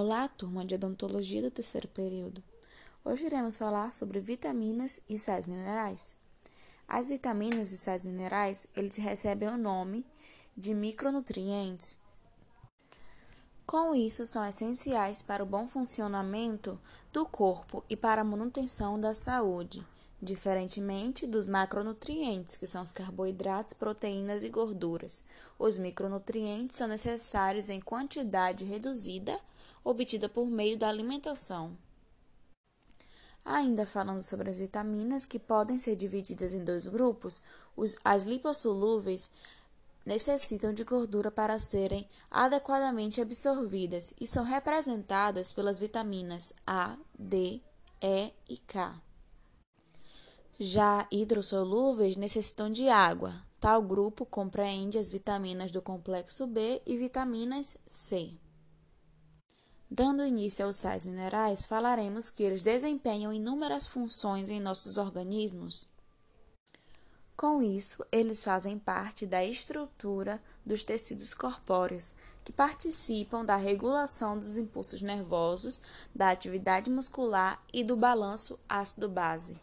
Olá, turma de odontologia do terceiro período. Hoje iremos falar sobre vitaminas e sais minerais. As vitaminas e sais minerais, eles recebem o nome de micronutrientes. Com isso, são essenciais para o bom funcionamento do corpo e para a manutenção da saúde, diferentemente dos macronutrientes, que são os carboidratos, proteínas e gorduras. Os micronutrientes são necessários em quantidade reduzida obtida por meio da alimentação. Ainda falando sobre as vitaminas, que podem ser divididas em dois grupos, os, as lipossolúveis necessitam de gordura para serem adequadamente absorvidas e são representadas pelas vitaminas A, D, E e K. Já hidrossolúveis necessitam de água. Tal grupo compreende as vitaminas do complexo B e vitaminas C. Dando início aos sais minerais, falaremos que eles desempenham inúmeras funções em nossos organismos. Com isso, eles fazem parte da estrutura dos tecidos corpóreos, que participam da regulação dos impulsos nervosos, da atividade muscular e do balanço ácido-base.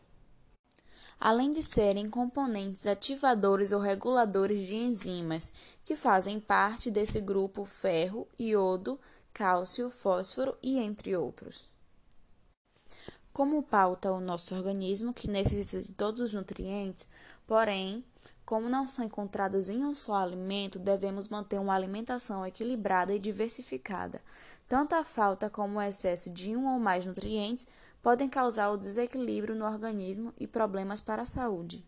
Além de serem componentes ativadores ou reguladores de enzimas, que fazem parte desse grupo ferro, iodo, cálcio, fósforo e entre outros. Como pauta o nosso organismo, que necessita de todos os nutrientes, porém, como não são encontrados em um só alimento, devemos manter uma alimentação equilibrada e diversificada. Tanto a falta como o excesso de um ou mais nutrientes podem causar o desequilíbrio no organismo e problemas para a saúde.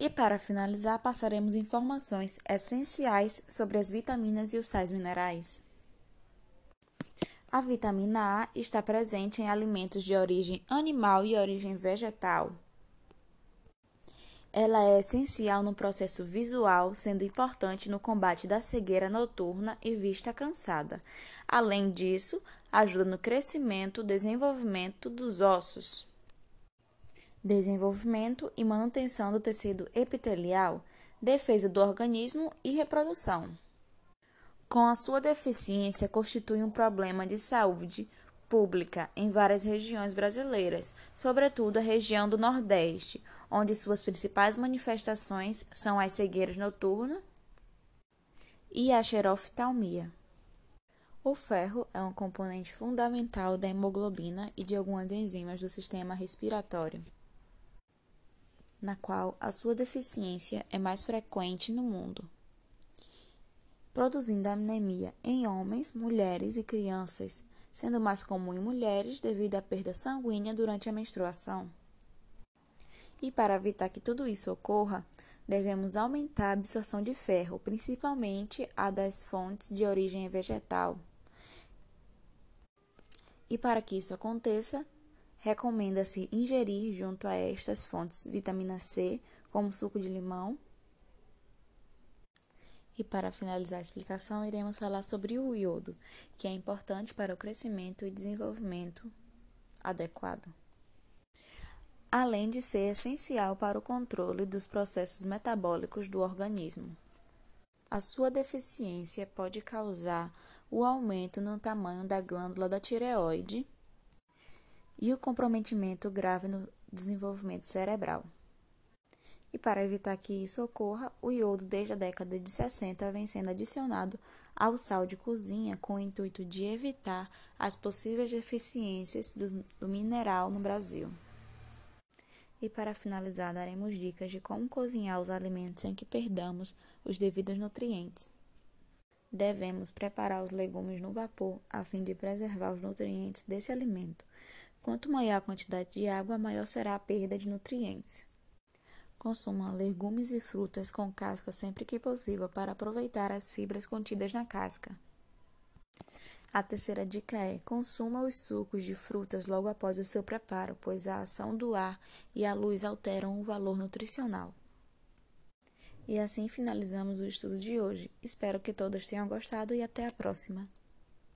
E para finalizar, passaremos informações essenciais sobre as vitaminas e os sais minerais. A vitamina A está presente em alimentos de origem animal e origem vegetal. Ela é essencial no processo visual, sendo importante no combate da cegueira noturna e vista cansada. Além disso, ajuda no crescimento e desenvolvimento dos ossos desenvolvimento e manutenção do tecido epitelial, defesa do organismo e reprodução. Com a sua deficiência, constitui um problema de saúde pública em várias regiões brasileiras, sobretudo a região do Nordeste, onde suas principais manifestações são as cegueiras noturnas e a xeroftalmia. O ferro é um componente fundamental da hemoglobina e de algumas enzimas do sistema respiratório na qual a sua deficiência é mais frequente no mundo, produzindo anemia em homens, mulheres e crianças, sendo mais comum em mulheres devido à perda sanguínea durante a menstruação. E para evitar que tudo isso ocorra, devemos aumentar a absorção de ferro, principalmente a das fontes de origem vegetal. E para que isso aconteça, Recomenda-se ingerir junto a estas fontes vitamina C, como suco de limão. E para finalizar a explicação, iremos falar sobre o iodo, que é importante para o crescimento e desenvolvimento adequado. Além de ser essencial para o controle dos processos metabólicos do organismo. A sua deficiência pode causar o aumento no tamanho da glândula da tireoide e o comprometimento grave no desenvolvimento cerebral. E para evitar que isso ocorra, o iodo desde a década de 60 vem sendo adicionado ao sal de cozinha com o intuito de evitar as possíveis deficiências do, do mineral no Brasil. E para finalizar, daremos dicas de como cozinhar os alimentos sem que perdamos os devidos nutrientes. Devemos preparar os legumes no vapor a fim de preservar os nutrientes desse alimento. Quanto maior a quantidade de água, maior será a perda de nutrientes. Consuma legumes e frutas com casca sempre que possível para aproveitar as fibras contidas na casca. A terceira dica é: consuma os sucos de frutas logo após o seu preparo, pois a ação do ar e a luz alteram o valor nutricional. E assim finalizamos o estudo de hoje. Espero que todos tenham gostado e até a próxima.